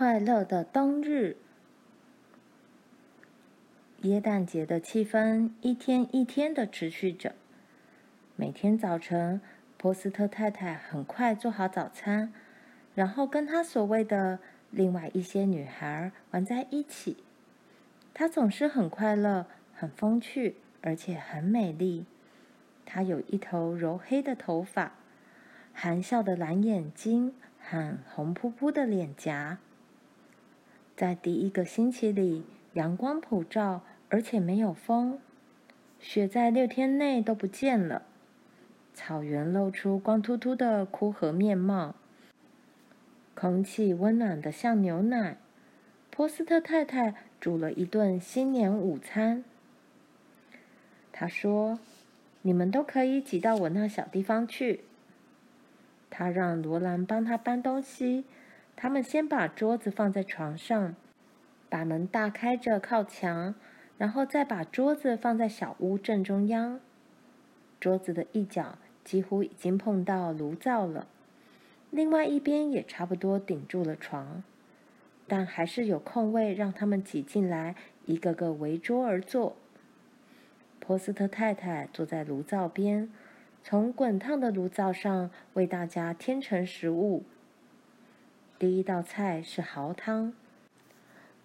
快乐的冬日。耶诞节的气氛一天一天的持续着。每天早晨，波斯特太太很快做好早餐，然后跟她所谓的另外一些女孩玩在一起。她总是很快乐、很风趣，而且很美丽。她有一头柔黑的头发，含笑的蓝眼睛和红扑扑的脸颊。在第一个星期里，阳光普照，而且没有风，雪在六天内都不见了。草原露出光秃秃的枯涸面貌，空气温暖的像牛奶。波斯特太太煮了一顿新年午餐。她说：“你们都可以挤到我那小地方去。”她让罗兰帮她搬东西。他们先把桌子放在床上，把门大开着靠墙，然后再把桌子放在小屋正中央。桌子的一角几乎已经碰到炉灶了，另外一边也差不多顶住了床，但还是有空位让他们挤进来，一个个围桌而坐。波斯特太太坐在炉灶边，从滚烫的炉灶上为大家添盛食物。第一道菜是蚝汤，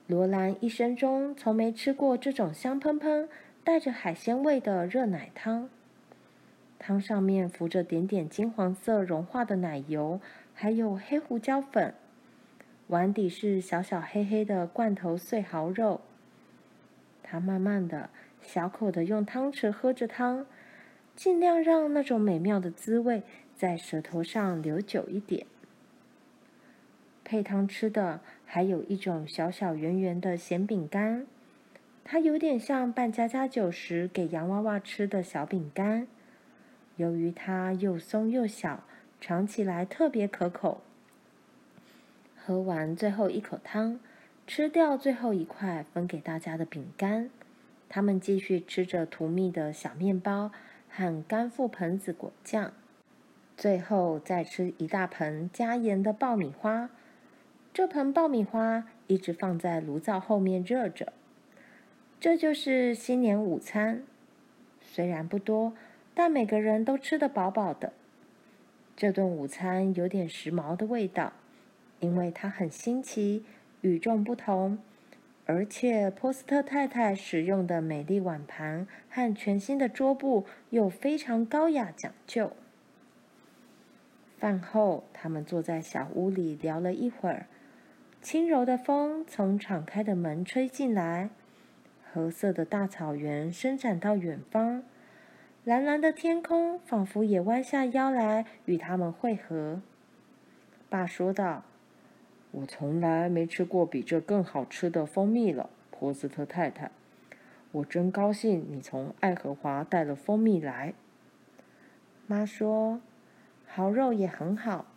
罗兰一生中从没吃过这种香喷喷、带着海鲜味的热奶汤。汤上面浮着点点金黄色融化的奶油，还有黑胡椒粉。碗底是小小黑黑的罐头碎蚝肉。他慢慢的、小口的用汤匙喝着汤，尽量让那种美妙的滋味在舌头上留久一点。配汤吃的还有一种小小圆圆的咸饼干，它有点像扮家家酒时给洋娃娃吃的小饼干。由于它又松又小，尝起来特别可口。喝完最后一口汤，吃掉最后一块分给大家的饼干，他们继续吃着涂蜜的小面包和干覆盆子果酱，最后再吃一大盆加盐的爆米花。这盆爆米花一直放在炉灶后面热着。这就是新年午餐，虽然不多。但每个人都吃得饱饱的。这顿午餐有点时髦的味道，因为它很新奇、与众不同，而且波斯特太太使用的美丽碗盘和全新的桌布又非常高雅讲究。饭后，他们坐在小屋里聊了一会儿，轻柔的风从敞开的门吹进来，褐色的大草原伸展到远方。蓝蓝的天空仿佛也弯下腰来与他们会合。爸说道：“我从来没吃过比这更好吃的蜂蜜了，波斯特太太。我真高兴你从爱荷华带了蜂蜜来。”妈说：“蚝肉也很好，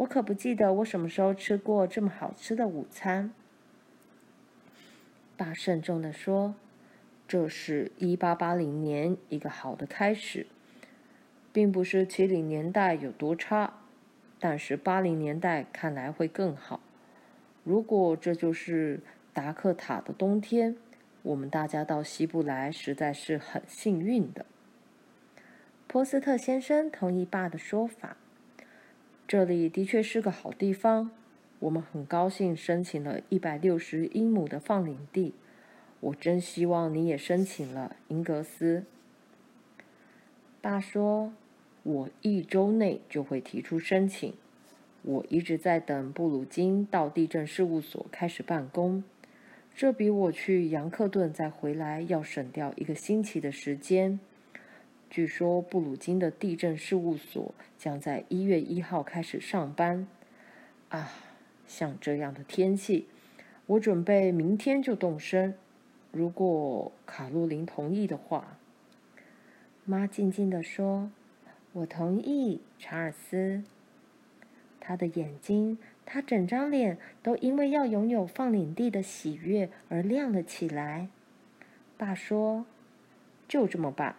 我可不记得我什么时候吃过这么好吃的午餐。”爸慎重地说。这是一八八零年一个好的开始，并不是七零年代有多差，但是八零年代看来会更好。如果这就是达克塔的冬天，我们大家到西部来实在是很幸运的。波斯特先生同意爸的说法，这里的确是个好地方。我们很高兴申请了一百六十英亩的放领地。我真希望你也申请了，英格斯。爸说：“我一周内就会提出申请。我一直在等布鲁金到地政事务所开始办公，这比我去杨克顿再回来要省掉一个星期的时间。据说布鲁金的地震事务所将在一月一号开始上班。啊，像这样的天气，我准备明天就动身。”如果卡洛琳同意的话，妈静静地说：“我同意，查尔斯。”他的眼睛，他整张脸都因为要拥有放领地的喜悦而亮了起来。爸说：“就这么办。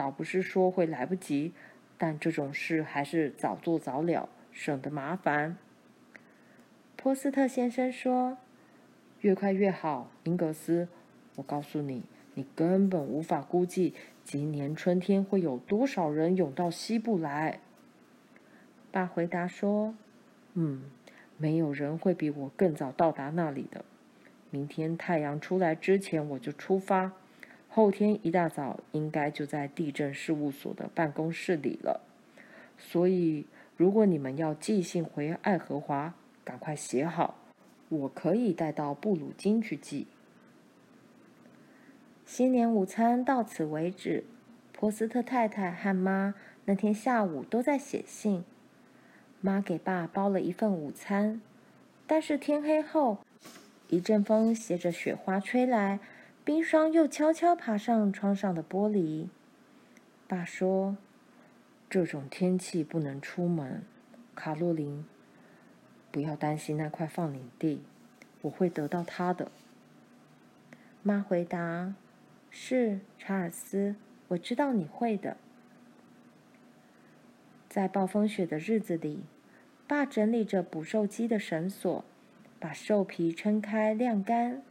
倒不是说会来不及，但这种事还是早做早了，省得麻烦。”波斯特先生说：“越快越好，英格斯。我告诉你，你根本无法估计今年春天会有多少人涌到西部来。”爸回答说：“嗯，没有人会比我更早到达那里的。明天太阳出来之前我就出发，后天一大早应该就在地震事务所的办公室里了。所以，如果你们要寄信回爱荷华，赶快写好，我可以带到布鲁金去寄。”新年午餐到此为止。波斯特太太和妈那天下午都在写信。妈给爸包了一份午餐，但是天黑后，一阵风携着雪花吹来，冰霜又悄悄爬上窗上的玻璃。爸说：“这种天气不能出门，卡洛琳，不要担心那块放领地，我会得到它的。”妈回答：“是，查尔斯，我知道你会的。”在暴风雪的日子里，爸整理着捕兽机的绳索，把兽皮撑开晾干。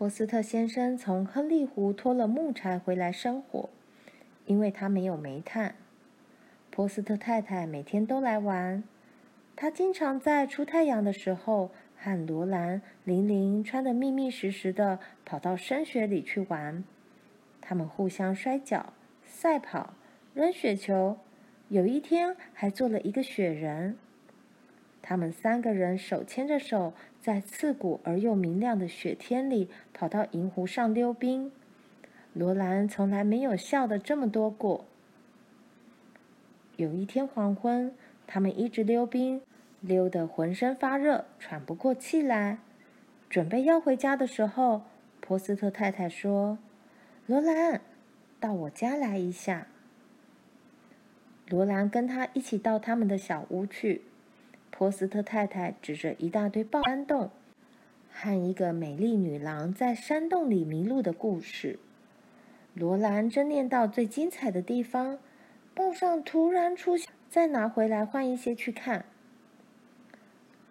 波斯特先生从亨利湖拖了木柴回来生火，因为他没有煤炭。波斯特太太每天都来玩，她经常在出太阳的时候和罗兰、玲玲穿得密密实实的跑到深雪里去玩。他们互相摔跤、赛跑、扔雪球。有一天，还做了一个雪人。他们三个人手牵着手，在刺骨而又明亮的雪天里跑到银湖上溜冰。罗兰从来没有笑得这么多过。有一天黄昏，他们一直溜冰，溜得浑身发热，喘不过气来。准备要回家的时候，波斯特太太说：“罗兰，到我家来一下。”罗兰跟他一起到他们的小屋去。波斯特太太指着一大堆报山洞和一个美丽女郎在山洞里迷路的故事。罗兰正念到最精彩的地方，报上突然出现，再拿回来换一些去看。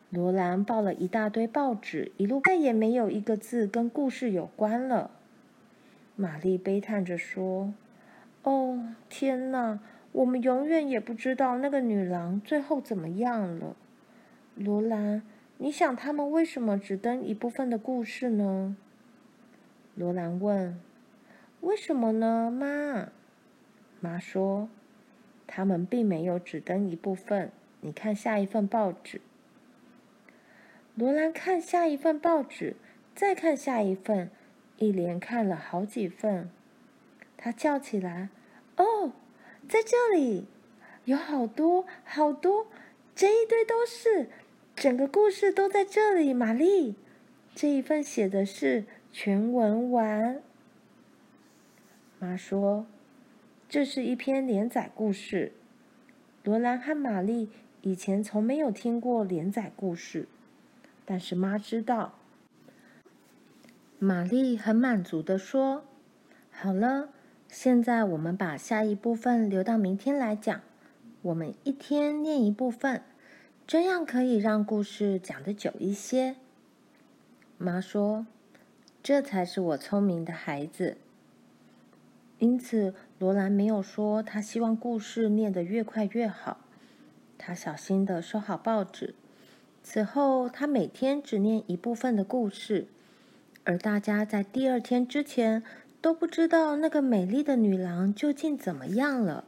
罗兰抱了一大堆报纸，一路再也没有一个字跟故事有关了。玛丽悲叹着说：“哦，天哪！”我们永远也不知道那个女郎最后怎么样了。罗兰，你想他们为什么只登一部分的故事呢？罗兰问。为什么呢，妈？妈说，他们并没有只登一部分。你看下一份报纸。罗兰看下一份报纸，再看下一份，一连看了好几份。他叫起来：“哦！”在这里，有好多好多，这一堆都是，整个故事都在这里。玛丽，这一份写的是全文完。妈说，这是一篇连载故事。罗兰和玛丽以前从没有听过连载故事，但是妈知道。玛丽很满足地说：“好了。”现在我们把下一部分留到明天来讲。我们一天念一部分，这样可以让故事讲得久一些。妈说：“这才是我聪明的孩子。”因此，罗兰没有说他希望故事念得越快越好。他小心地收好报纸。此后，他每天只念一部分的故事，而大家在第二天之前。都不知道那个美丽的女郎究竟怎么样了。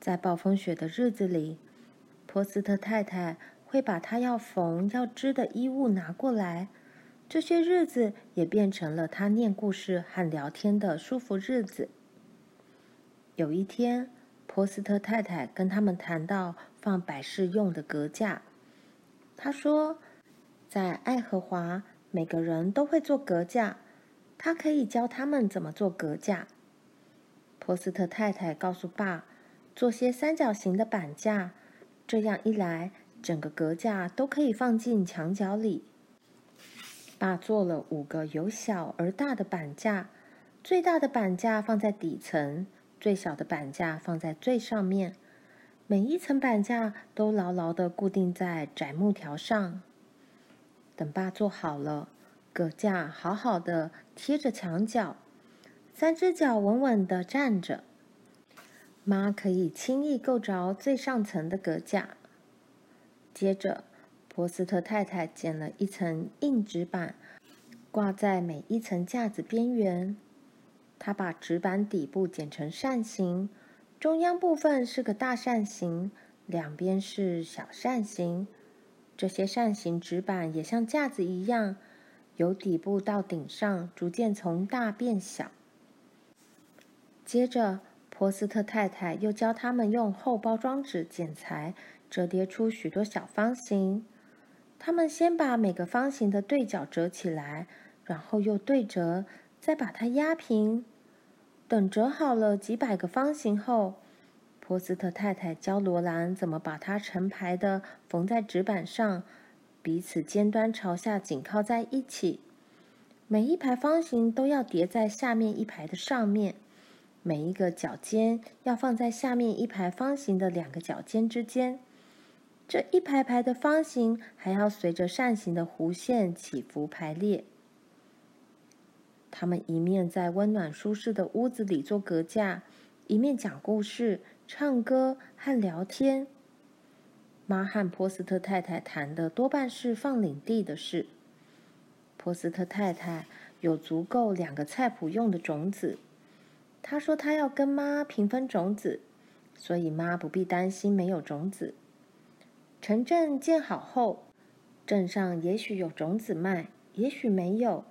在暴风雪的日子里，波斯特太太会把她要缝要织的衣物拿过来。这些日子也变成了她念故事和聊天的舒服日子。有一天，波斯特太太跟他们谈到放摆饰用的格架。她说，在爱荷华，每个人都会做格架。他可以教他们怎么做格架。波斯特太太告诉爸，做些三角形的板架，这样一来，整个阁架都可以放进墙角里。爸做了五个由小而大的板架，最大的板架放在底层，最小的板架放在最上面。每一层板架都牢牢的固定在窄木条上。等爸做好了，搁架好好的贴着墙角，三只脚稳稳地站着。妈可以轻易够着最上层的阁架。接着，波斯特太太剪了一层硬纸板，挂在每一层架子边缘。她把纸板底部剪成扇形，中央部分是个大扇形，两边是小扇形。这些扇形纸板也像架子一样，由底部到顶上逐渐从大变小。接着，波斯特太太又教他们用厚包装纸剪裁，折叠出许多小方形。他们先把每个方形的对角折起来，然后又对折，再把它压平。等折好了几百个方形后，波斯特太太教罗兰怎么把它成排的缝在纸板上，彼此尖端朝下紧靠在一起。每一排方形都要叠在下面一排的上面，每一个角尖要放在下面一排方形的两个角尖之间。这一排排的方形还要随着扇形的弧线起伏排列。他们一面在温暖舒适的屋子里做隔架，一面讲故事、唱歌和聊天。妈和波斯特太太谈的多半是放领地的事。波斯特太太有足够两个菜谱用的种子，他说他要跟妈平分种子，所以妈不必担心没有种子。城镇建好后，镇上也许有种子卖，也许没有。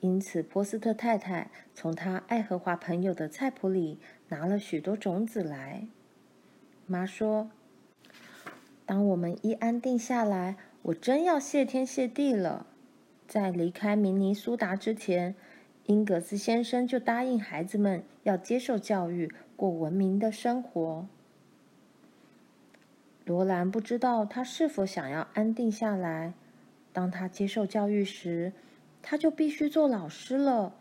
因此，波斯特太太从她爱荷华朋友的菜谱里拿了许多种子来。妈说：“当我们一安定下来，我真要谢天谢地了。在离开明尼苏达之前，英格斯先生就答应孩子们要接受教育，过文明的生活。”罗兰不知道他是否想要安定下来。当他接受教育时，他就必须做老师了，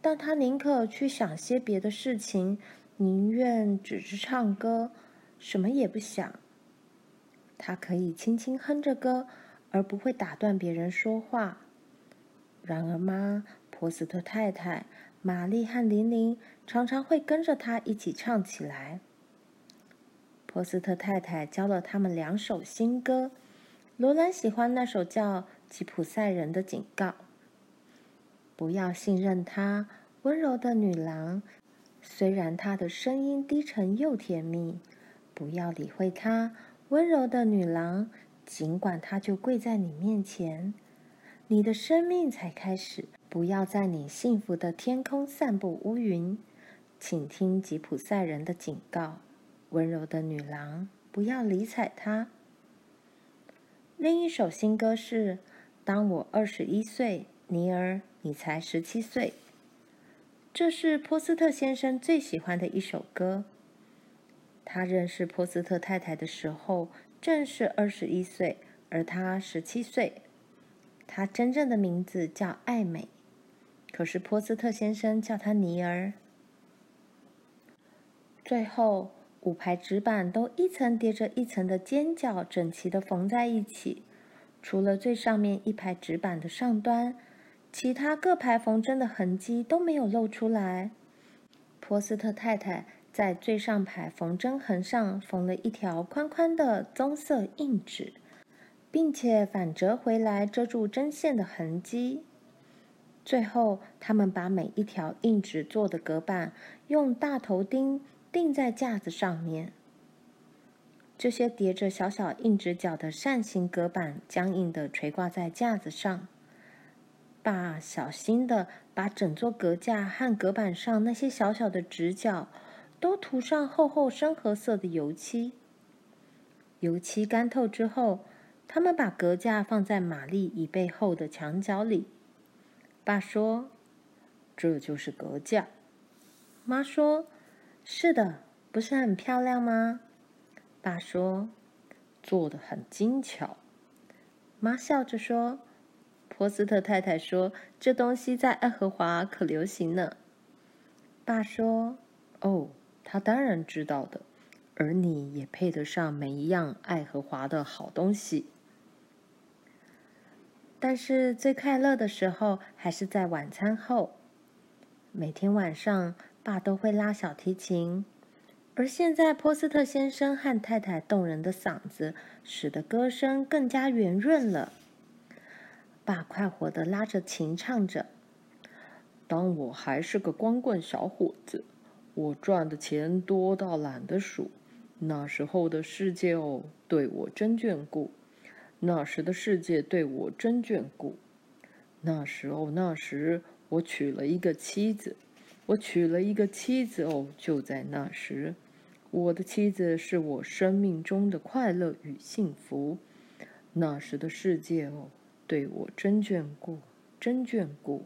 但他宁可去想些别的事情，宁愿只是唱歌，什么也不想。他可以轻轻哼着歌，而不会打断别人说话。然而，妈、波斯特太太、玛丽和琳琳常常会跟着他一起唱起来。波斯特太太教了他们两首新歌，罗兰喜欢那首叫《吉普赛人的警告》。不要信任她，温柔的女郎。虽然她的声音低沉又甜蜜，不要理会她，温柔的女郎。尽管她就跪在你面前，你的生命才开始。不要在你幸福的天空散布乌云。请听吉普赛人的警告，温柔的女郎，不要理睬她。另一首新歌是《当我二十一岁》，尼尔。你才十七岁，这是波斯特先生最喜欢的一首歌。他认识波斯特太太的时候正是二十一岁，而他十七岁。他真正的名字叫艾美，可是波斯特先生叫他尼尔。最后，五排纸板都一层叠着一层的尖角，整齐的缝在一起，除了最上面一排纸板的上端。其他各排缝针的痕迹都没有露出来。波斯特太太在最上排缝针痕上缝了一条宽宽的棕色硬纸，并且反折回来遮住针线的痕迹。最后，他们把每一条硬纸做的隔板用大头钉钉在架子上面。这些叠着小小硬纸角的扇形隔板僵硬地垂挂在架子上。爸小心地把整座隔架和隔板上那些小小的直角都涂上厚厚深褐色的油漆。油漆干透之后，他们把格架放在玛丽椅背后的墙角里。爸说：“这就是格架。”妈说：“是的，不是很漂亮吗？”爸说：“做的很精巧。”妈笑着说。波斯特太太说：“这东西在爱荷华可流行呢。”爸说：“哦，他当然知道的。而你也配得上每一样爱荷华的好东西。但是最快乐的时候还是在晚餐后。每天晚上，爸都会拉小提琴，而现在波斯特先生和太太动人的嗓子，使得歌声更加圆润了。爸快活地拉着琴唱着：“当我还是个光棍小伙子，我赚的钱多到懒得数。那时候的世界哦，对我真眷顾。那时的世界对我真眷顾。那时哦，那时我娶了一个妻子。我娶了一个妻子哦，就在那时，我的妻子是我生命中的快乐与幸福。那时的世界哦。”对我真眷顾，真眷顾。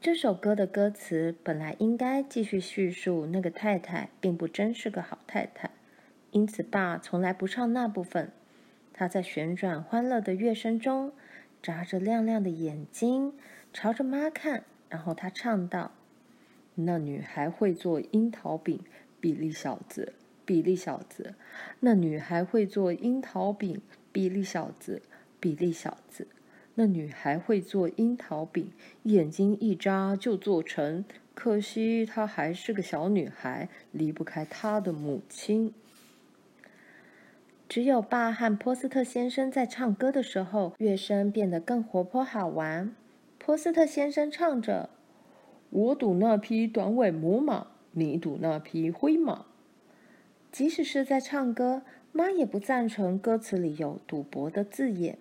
这首歌的歌词本来应该继续叙述那个太太并不真是个好太太，因此爸从来不唱那部分。他在旋转欢乐的乐声中，眨着亮亮的眼睛，朝着妈看，然后他唱道：“那女孩会做樱桃饼，比利小子，比利小子，那女孩会做樱桃饼。”比利小子，比利小子，那女孩会做樱桃饼，眼睛一眨就做成。可惜她还是个小女孩，离不开她的母亲。只有爸和波斯特先生在唱歌的时候，乐声变得更活泼好玩。波斯特先生唱着：“我赌那匹短尾母马，你赌那匹灰马。”即使是在唱歌。妈也不赞成歌词里有赌博的字眼，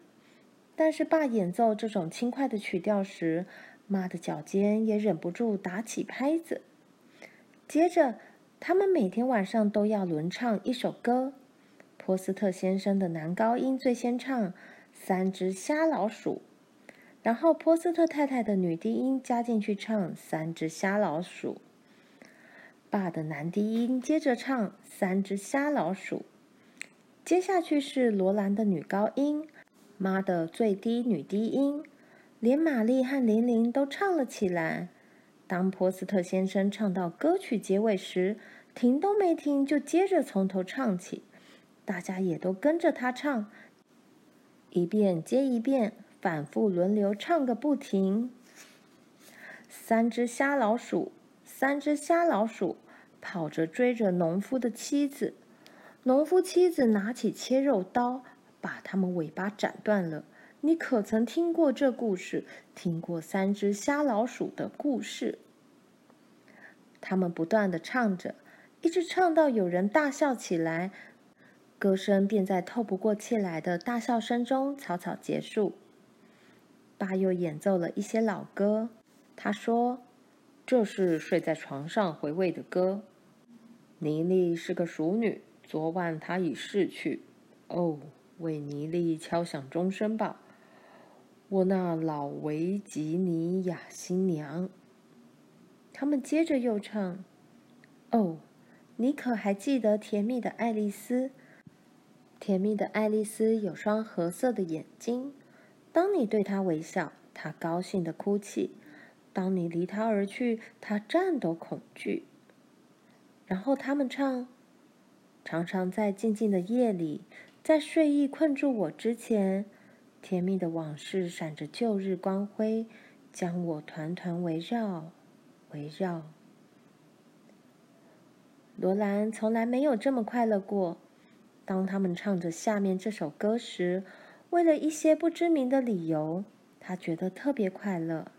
但是爸演奏这种轻快的曲调时，妈的脚尖也忍不住打起拍子。接着，他们每天晚上都要轮唱一首歌。波斯特先生的男高音最先唱《三只瞎老鼠》，然后波斯特太太的女低音加进去唱《三只瞎老鼠》，爸的男低音接着唱《三只瞎老鼠》。接下去是罗兰的女高音，妈的最低女低音，连玛丽和琳琳都唱了起来。当波斯特先生唱到歌曲结尾时，停都没停，就接着从头唱起，大家也都跟着他唱，一遍接一遍，反复轮流唱个不停。三只瞎老鼠，三只瞎老鼠，跑着追着农夫的妻子。农夫妻子拿起切肉刀，把他们尾巴斩断了。你可曾听过这故事？听过三只瞎老鼠的故事？他们不断的唱着，一直唱到有人大笑起来，歌声便在透不过气来的大笑声中草草结束。爸又演奏了一些老歌，他说：“这是睡在床上回味的歌。妮莉是个淑女。”昨晚他已逝去，哦，为妮莉敲响钟声吧，我那老维吉尼亚新娘。他们接着又唱：“哦，你可还记得甜蜜的爱丽丝？甜蜜的爱丽丝有双褐色的眼睛，当你对她微笑，她高兴的哭泣；当你离她而去，她颤抖恐惧。”然后他们唱。常常在静静的夜里，在睡意困住我之前，甜蜜的往事闪着旧日光辉，将我团团围绕，围绕。罗兰从来没有这么快乐过。当他们唱着下面这首歌时，为了一些不知名的理由，他觉得特别快乐。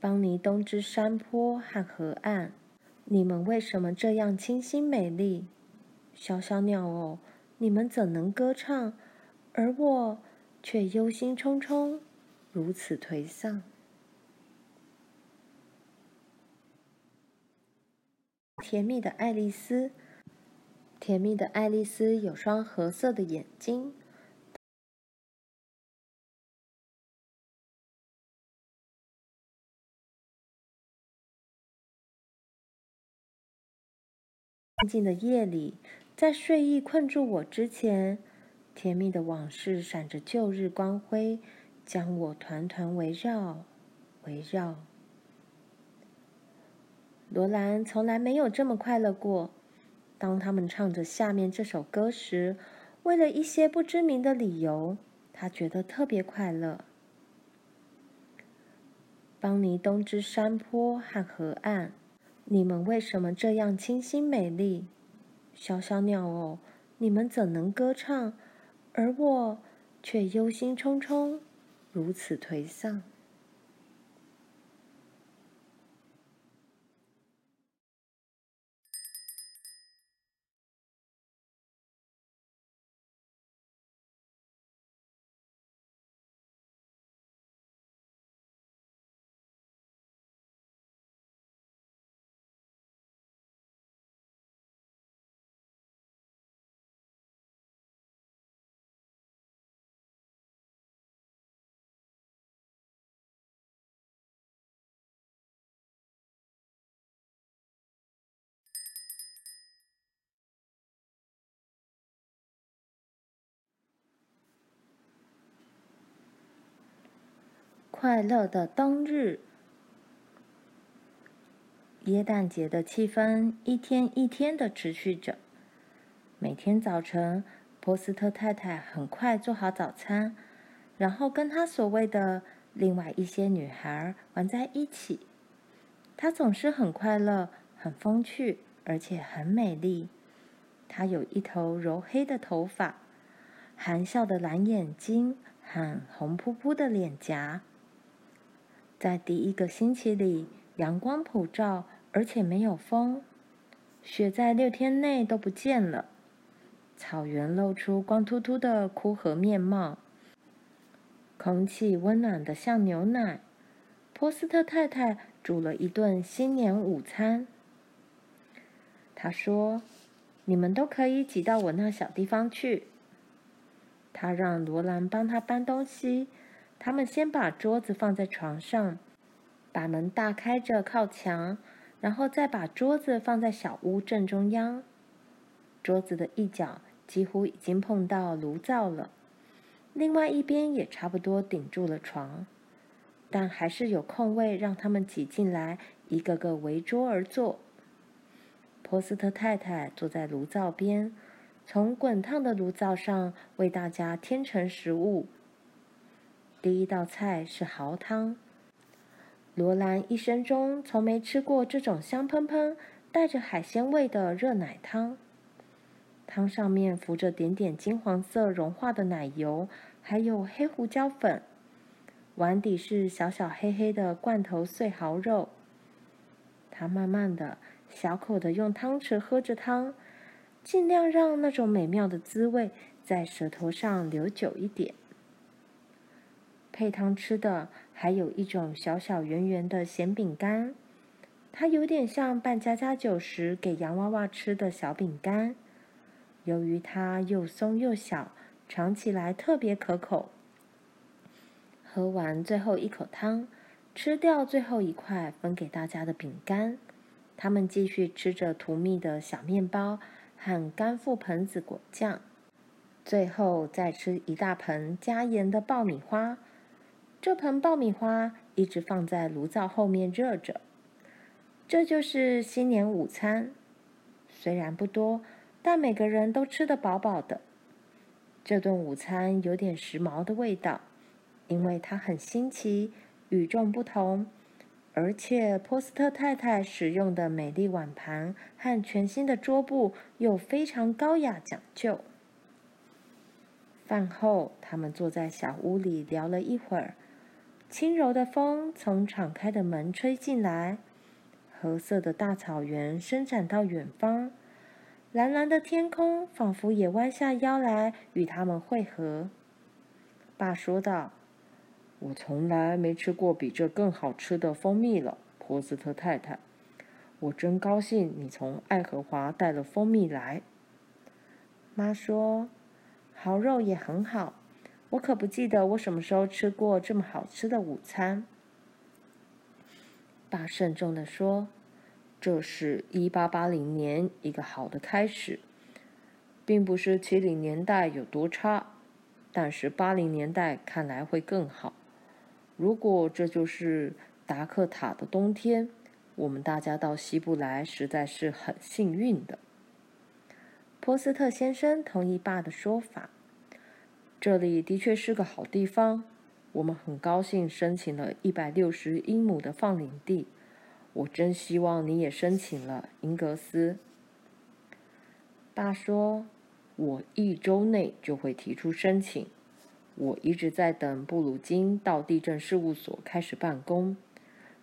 邦尼东之山坡和河岸。你们为什么这样清新美丽？小小鸟哦，你们怎能歌唱，而我却忧心忡忡，如此颓丧？甜蜜的爱丽丝，甜蜜的爱丽丝有双褐色的眼睛。静静的夜里，在睡意困住我之前，甜蜜的往事闪着旧日光辉，将我团团围绕，围绕。罗兰从来没有这么快乐过。当他们唱着下面这首歌时，为了一些不知名的理由，他觉得特别快乐。邦尼东之山坡和河岸，你们为什么这样清新美丽？小小鸟哦，你们怎能歌唱，而我却忧心忡忡，如此颓丧？快乐的冬日，耶诞节的气氛一天一天的持续着。每天早晨，波斯特太太很快做好早餐，然后跟她所谓的另外一些女孩玩在一起。她总是很快乐、很风趣，而且很美丽。她有一头柔黑的头发，含笑的蓝眼睛和红扑扑的脸颊。在第一个星期里，阳光普照，而且没有风。雪在六天内都不见了。草原露出光秃秃的枯涸面貌。空气温暖的像牛奶。波斯特太太煮了一顿新年午餐。她说：“你们都可以挤到我那小地方去。”她让罗兰帮她搬东西。他们先把桌子放在床上，把门大开着靠墙，然后再把桌子放在小屋正中央。桌子的一角几乎已经碰到炉灶了，另外一边也差不多顶住了床，但还是有空位让他们挤进来，一个个围桌而坐。波斯特太太坐在炉灶边，从滚烫的炉灶上为大家添盛食物。第一道菜是蚝汤。罗兰一生中从没吃过这种香喷喷、带着海鲜味的热奶汤。汤上面浮着点点金黄色融化的奶油，还有黑胡椒粉。碗底是小小黑黑的罐头碎蚝肉。他慢慢的、小口的用汤匙喝着汤，尽量让那种美妙的滋味在舌头上留久一点。配汤吃的还有一种小小圆圆的咸饼干，它有点像扮家家酒时给洋娃娃吃的小饼干。由于它又松又小，尝起来特别可口。喝完最后一口汤，吃掉最后一块分给大家的饼干，他们继续吃着涂蜜的小面包和干覆盆子果酱，最后再吃一大盆加盐的爆米花。这盆爆米花一直放在炉灶后面热着。这就是新年午餐，虽然不多，但每个人都吃得饱饱的。这顿午餐有点时髦的味道，因为它很新奇、与众不同，而且波斯特太太使用的美丽碗盘和全新的桌布又非常高雅讲究。饭后，他们坐在小屋里聊了一会儿。轻柔的风从敞开的门吹进来，褐色的大草原伸展到远方，蓝蓝的天空仿佛也弯下腰来与他们会合。爸说道：“我从来没吃过比这更好吃的蜂蜜了，波斯特太太。我真高兴你从爱荷华带了蜂蜜来。”妈说：“蚝肉也很好。”我可不记得我什么时候吃过这么好吃的午餐。爸慎重地说：“这是一八八零年一个好的开始，并不是七零年代有多差，但是八零年代看来会更好。如果这就是达克塔的冬天，我们大家到西部来实在是很幸运的。波斯特先生同意爸的说法，这里的确是个好地方。我们很高兴申请了一百六十英亩的放领地。我真希望你也申请了，英格斯。爸说：“我一周内就会提出申请。我一直在等布鲁金到地政事务所开始办公，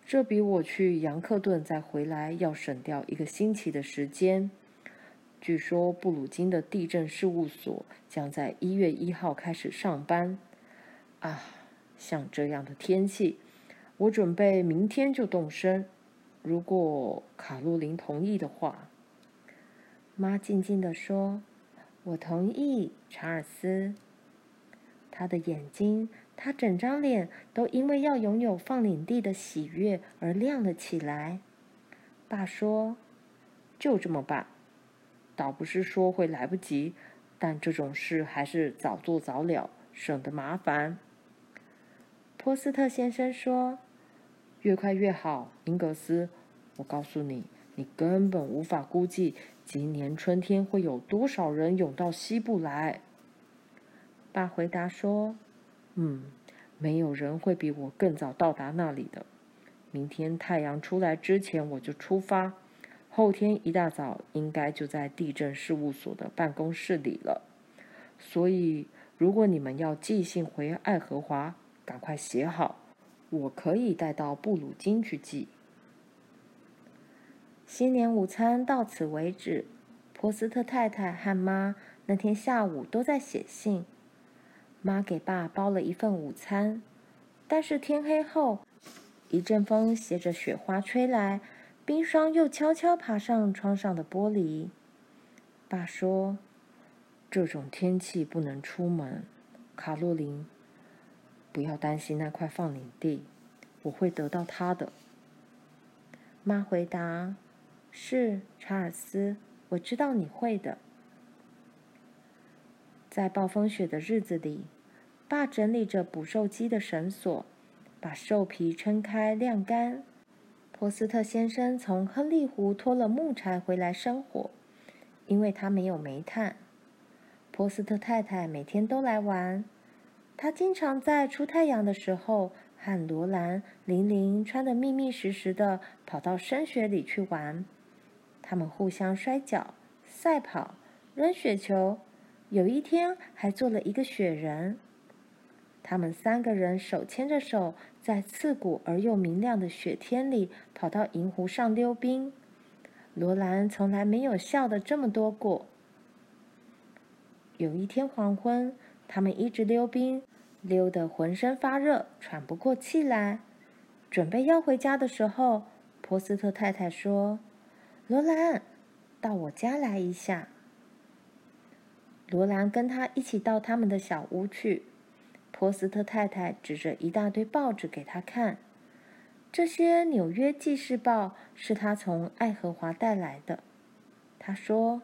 这比我去杨克顿再回来要省掉一个星期的时间。据说布鲁金的地震事务所将在一月一号开始上班。啊，像这样的天气，我准备明天就动身。”如果卡洛琳同意的话，妈静静地说：“我同意，查尔斯。”他的眼睛，他整张脸都因为要拥有放领地的喜悦而亮了起来。爸说：“就这么办。倒不是说会来不及，但这种事还是早做早了，省得麻烦。”波斯特先生说。越快越好，英格斯。我告诉你，你根本无法估计今年春天会有多少人涌到西部来。爸回答说：“嗯，没有人会比我更早到达那里的。明天太阳出来之前我就出发，后天一大早应该就在地震事务所的办公室里了。所以，如果你们要寄信回爱荷华，赶快写好。”我可以带到布鲁金去寄。新年午餐到此为止。波斯特太太和妈那天下午都在写信。妈给爸包了一份午餐，但是天黑后，一阵风携着雪花吹来，冰霜又悄悄爬上窗上的玻璃。爸说：“这种天气不能出门。”卡洛琳。不要担心那块放领地，我会得到它的。妈回答：“是，查尔斯，我知道你会的。”在暴风雪的日子里，爸整理着捕兽机的绳索，把兽皮撑开晾干。波斯特先生从亨利湖拖了木柴回来生火，因为他没有煤炭。波斯特太太每天都来玩。他经常在出太阳的时候和罗兰、玲玲穿得密密实实的跑到深雪里去玩。他们互相摔跤、赛跑、扔雪球，有一天还做了一个雪人。他们三个人手牵着手，在刺骨而又明亮的雪天里跑到银湖上溜冰。罗兰从来没有笑得这么多过。有一天黄昏，他们一直溜冰。溜得浑身发热，喘不过气来，准备要回家的时候，波斯特太太说：“罗兰，到我家来一下。”罗兰跟他一起到他们的小屋去。波斯特太太指着一大堆报纸给他看，这些《纽约纪事报》是他从爱荷华带来的。他说：“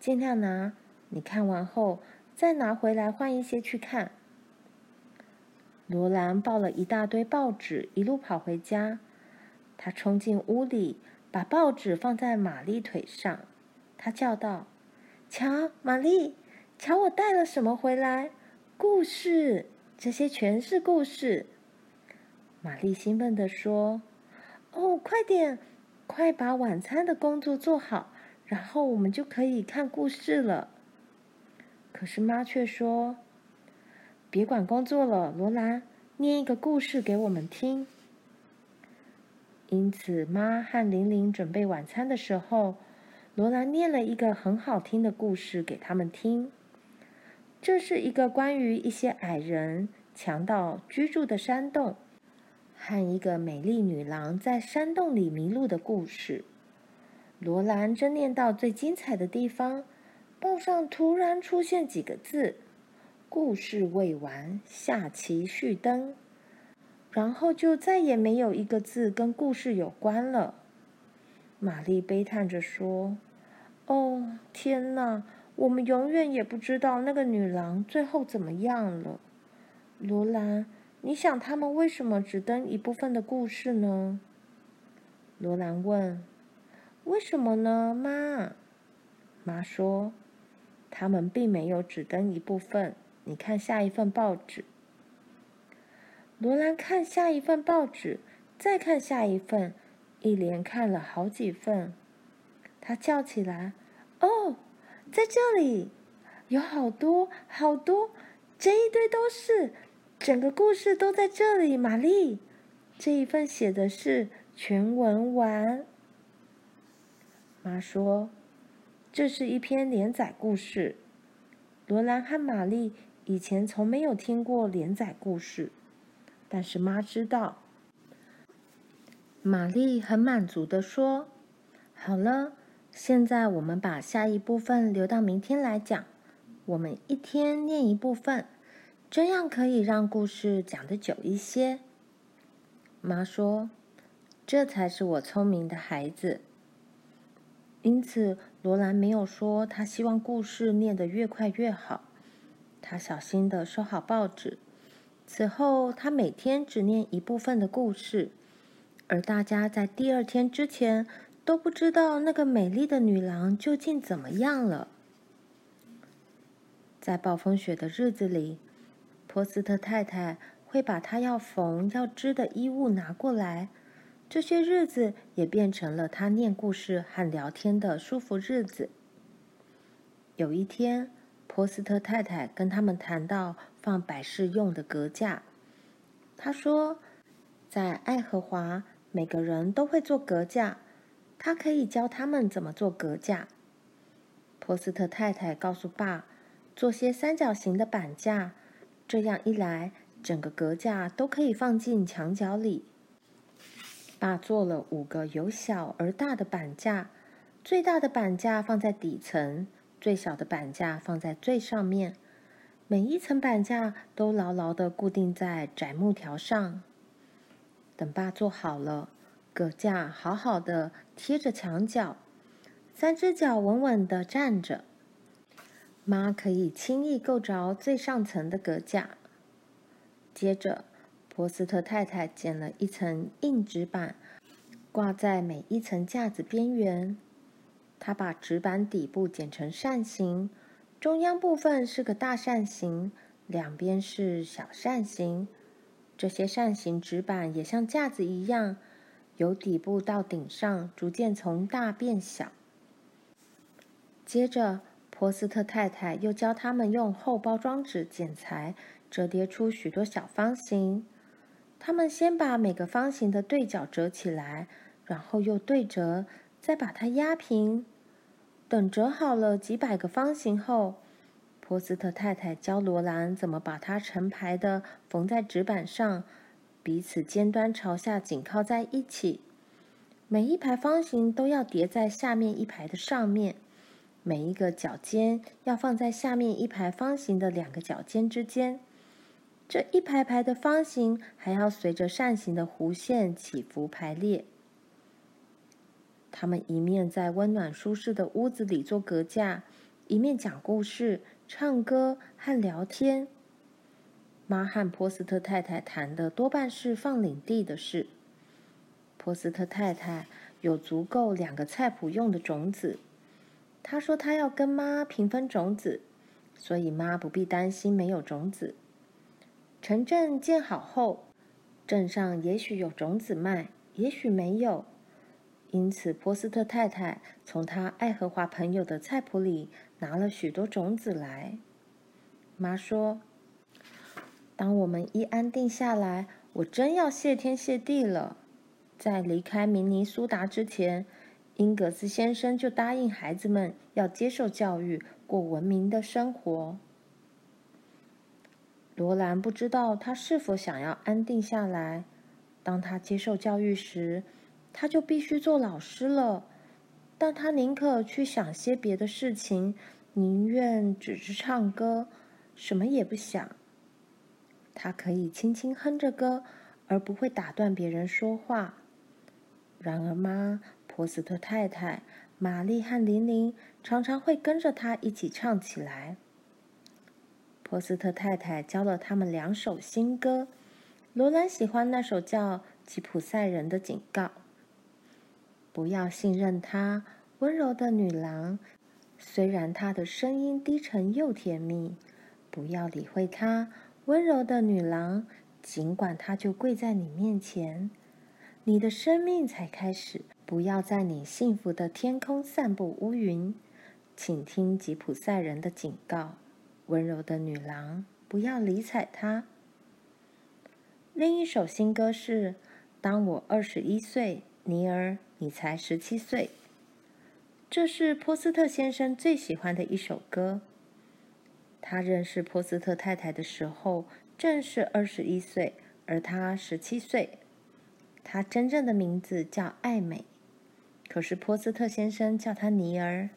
尽量拿，你看完后再拿回来换一些去看。”罗兰抱了一大堆报纸，一路跑回家。他冲进屋里，把报纸放在玛丽腿上。他叫道：“瞧，玛丽，瞧我带了什么回来？故事，这些全是故事。”玛丽兴奋地说：“哦，快点，快把晚餐的工作做好，然后我们就可以看故事了。”可是妈却说。别管工作了，罗兰，念一个故事给我们听。因此，妈和玲玲准备晚餐的时候，罗兰念了一个很好听的故事给他们听。这是一个关于一些矮人、强盗居住的山洞，和一个美丽女郎在山洞里迷路的故事。罗兰正念到最精彩的地方，报上突然出现几个字。故事未完，下期续登。然后就再也没有一个字跟故事有关了。玛丽悲叹着说：“哦，天哪！我们永远也不知道那个女郎最后怎么样了。”罗兰，你想他们为什么只登一部分的故事呢？罗兰问：“为什么呢，妈？”妈说：“他们并没有只登一部分，你看下一份报纸。”罗兰看下一份报纸，再看下一份，一连看了好几份。他叫起来：“哦，在这里，有好多好多，这一堆都是，整个故事都在这里。”玛丽，这一份写的是全文完。妈说：“这是一篇连载故事。”罗兰和玛丽以前从没有听过连载故事。但是妈知道，玛丽很满足的说：“好了，现在我们把下一部分留到明天来讲。我们一天念一部分，这样可以让故事讲得久一些。”妈说：“这才是我聪明的孩子。”因此，罗兰没有说他希望故事念得越快越好。他小心地收好报纸。此后，他每天只念一部分的故事，而大家在第二天之前都不知道那个美丽的女郎究竟怎么样了。在暴风雪的日子里，波斯特太太会把她要缝要织的衣物拿过来，这些日子也变成了她念故事和聊天的舒服日子。有一天，波斯特太太跟他们谈到放摆饰用的格架。她说，在爱荷华，每个人都会做格架，他可以教他们怎么做阁架。波斯特太太告诉爸，做些三角形的板架，这样一来，整个阁架都可以放进墙角里。爸做了五个由小而大的板架，最大的板架放在底层。最小的板架放在最上面，每一层板架都牢牢的固定在窄木条上。等爸做好了，阁架好好的贴着墙角，三只脚稳稳地站着，妈可以轻易够着最上层的阁架。接着，波斯特太太剪了一层硬纸板，挂在每一层架子边缘。他把纸板底部剪成扇形，中央部分是个大扇形，两边是小扇形。这些扇形纸板也像架子一样，由底部到顶上逐渐从大变小。接着，波斯特太太又教他们用厚包装纸剪裁，折叠出许多小方形。他们先把每个方形的对角折起来，然后又对折。再把它压平，等折好了几百个方形后，波斯特太太教罗兰怎么把它成排的缝在纸板上，彼此尖端朝下紧靠在一起。每一排方形都要叠在下面一排的上面，每一个角尖要放在下面一排方形的两个角尖之间。这一排排的方形还要随着扇形的弧线起伏排列。他们一面在温暖舒适的屋子里做隔架，一面讲故事、唱歌和聊天。妈和波斯特太太谈的多半是放领地的事。波斯特太太有足够两个菜谱用的种子，她说她要跟妈平分种子，所以妈不必担心没有种子。城镇建好后，镇上也许有种子卖，也许没有。因此，波斯特太太从她爱荷华朋友的菜谱里拿了许多种子来。妈说：“当我们一安定下来，我真要谢天谢地了。在离开明尼苏达之前，英格斯先生就答应孩子们要接受教育，过文明的生活。”罗兰不知道他是否想要安定下来。当他接受教育时，他就必须做老师了，但他宁可去想些别的事情，宁愿只是唱歌，什么也不想。他可以轻轻哼着歌，而不会打断别人说话。然而，妈、波斯特太太、玛丽和琳琳常常会跟着他一起唱起来。波斯特太太教了他们两首新歌，罗兰喜欢那首叫《吉普赛人的警告》。不要信任她，温柔的女郎。虽然她的声音低沉又甜蜜，不要理会她，温柔的女郎。尽管她就跪在你面前，你的生命才开始。不要在你幸福的天空散布乌云。请听吉普赛人的警告，温柔的女郎，不要理睬她。另一首新歌是：当我二十一岁，尼尔，你才十七岁。这是波斯特先生最喜欢的一首歌。他认识波斯特太太的时候，正是二十一岁，而他十七岁。他真正的名字叫艾美，可是波斯特先生叫他尼尔。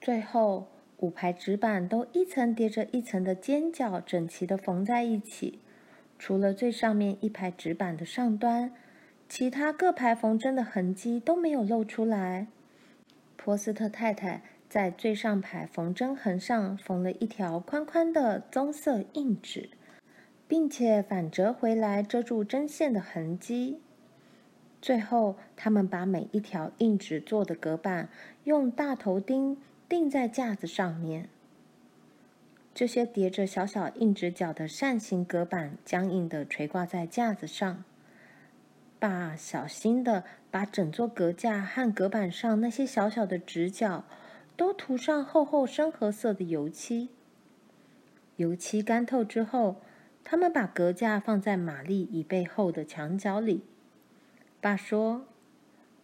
最后，五排纸板都一层叠着一层的尖角，整齐的缝在一起。除了最上面一排纸板的上端，其他各排缝针的痕迹都没有露出来。波斯特太太在最上排缝针痕上缝了一条宽宽的棕色硬纸，并且反折回来遮住针线的痕迹。最后，他们把每一条硬纸做的隔板用大头钉。钉在架子上面，这些叠着小小硬纸角的扇形隔板僵硬地垂挂在架子上。爸小心地把整座隔架和隔板上那些小小的直角都涂上厚厚深褐色的油漆。油漆干透之后，他们把隔架放在玛丽椅背后的墙角里。爸说：“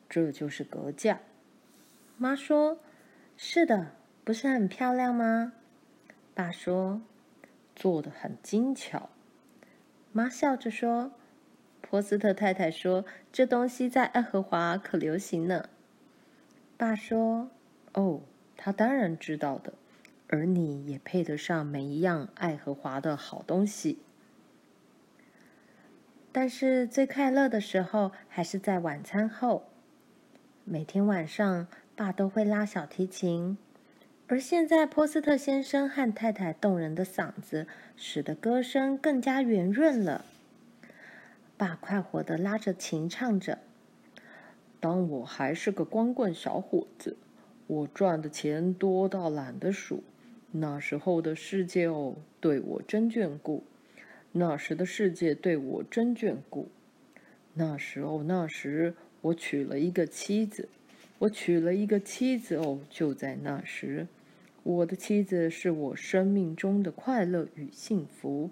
这就是隔架。”妈说。是的，不是很漂亮吗？爸说：“做得很精巧。”妈笑着说：“波斯特太太说，这东西在爱荷华可流行呢。”爸说：“哦，他当然知道的，而你也配得上每一样爱荷华的好东西。”但是最快乐的时候还是在晚餐后，每天晚上。爸都会拉小提琴，而现在波斯特先生和太太动人的嗓子使得歌声更加圆润了。爸快活地拉着琴唱着：“当我还是个光棍小伙子，我赚的钱多到懒得数。那时候的世界哦，对我真眷顾。那时的世界对我真眷顾。那时候，那时我娶了一个妻子。”我娶了一个妻子哦，就在那时，我的妻子是我生命中的快乐与幸福。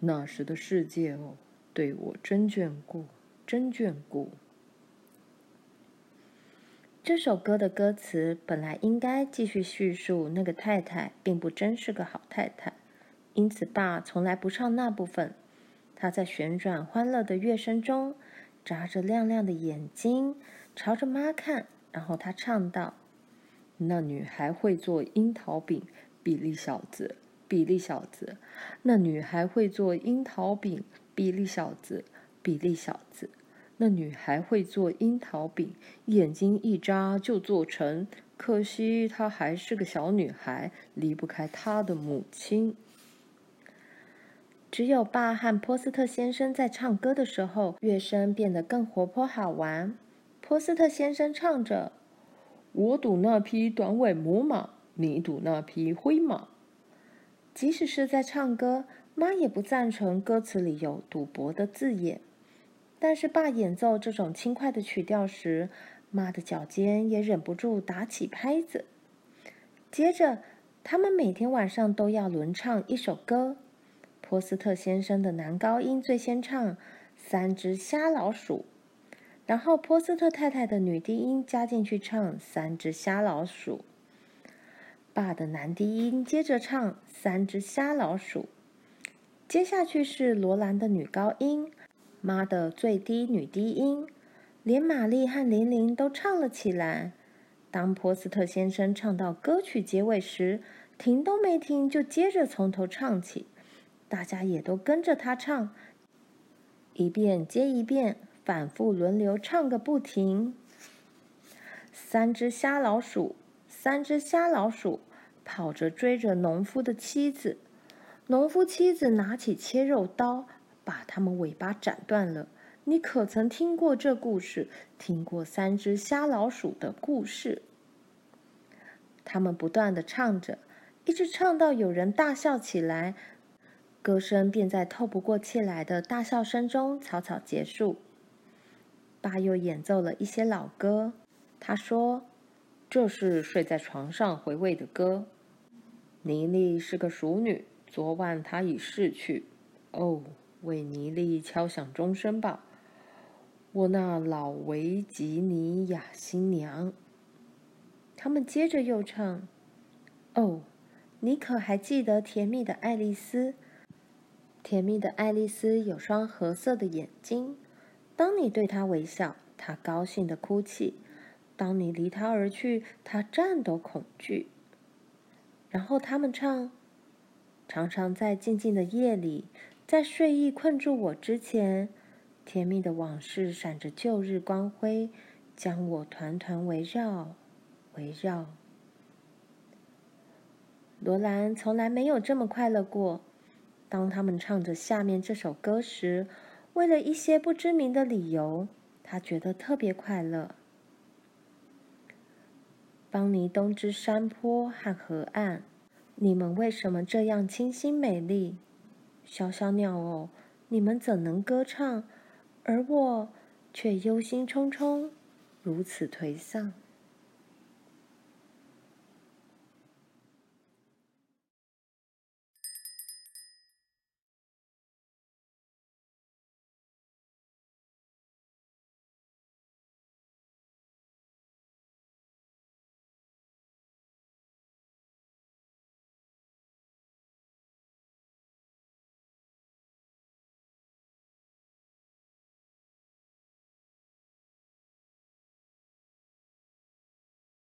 那时的世界哦，对我真眷顾，真眷顾。这首歌的歌词本来应该继续叙述那个太太并不真是个好太太，因此爸从来不唱那部分。他在旋转欢乐的乐声中，眨着亮亮的眼睛，朝着妈看。然后他唱道：“那女孩会做樱桃饼，比利小子，比利小子。那女孩会做樱桃饼，比利小子，比利小子。那女孩会做樱桃饼，眼睛一眨就做成。可惜她还是个小女孩，离不开她的母亲。只有爸和波斯特先生在唱歌的时候，乐声变得更活泼好玩。”波斯特先生唱着：“我赌那匹短尾母马，你赌那匹灰马。”即使是在唱歌，妈也不赞成歌词里有赌博的字眼。但是爸演奏这种轻快的曲调时，妈的脚尖也忍不住打起拍子。接着，他们每天晚上都要轮唱一首歌。波斯特先生的男高音最先唱《三只瞎老鼠》。然后波斯特太太的女低音加进去唱《三只瞎老鼠》，爸的男低音接着唱《三只瞎老鼠》，接下去是罗兰的女高音，妈的最低女低音，连玛丽和琳琳都唱了起来。当波斯特先生唱到歌曲结尾时，停都没停，就接着从头唱起，大家也都跟着他唱，一遍接一遍。反复轮流唱个不停。三只瞎老鼠，三只瞎老鼠，跑着追着农夫的妻子。农夫妻子拿起切肉刀，把他们尾巴斩断了，你可曾听过这故事？听过三只瞎老鼠的故事？”他们不断地唱着，一直唱到有人大笑起来，歌声便在透不过气来的大笑声中草草结束。爸又演奏了一些老歌，他说：“这是睡在床上回味的歌。妮妮是个淑女，昨晚她已逝去。哦，为尼莉敲响钟声吧，我那老维吉尼亚新娘。”他们接着又唱：“哦，你可还记得甜蜜的爱丽丝？甜蜜的爱丽丝有双褐色的眼睛。当你对她微笑，她高兴地哭泣；当你离她而去，她颤抖恐惧。”然后他们唱：“常常在静静的夜里，在睡意困住我之前，甜蜜的往事闪着旧日光辉，将我团团围绕。”围绕。罗兰从来没有这么快乐过。当他们唱着下面这首歌时，为了一些不知名的理由，他觉得特别快乐。邦尼东之山坡和河岸，你们为什么这样清新美丽？小小鸟哦，你们怎能歌唱？而我却忧心忡忡，如此颓丧。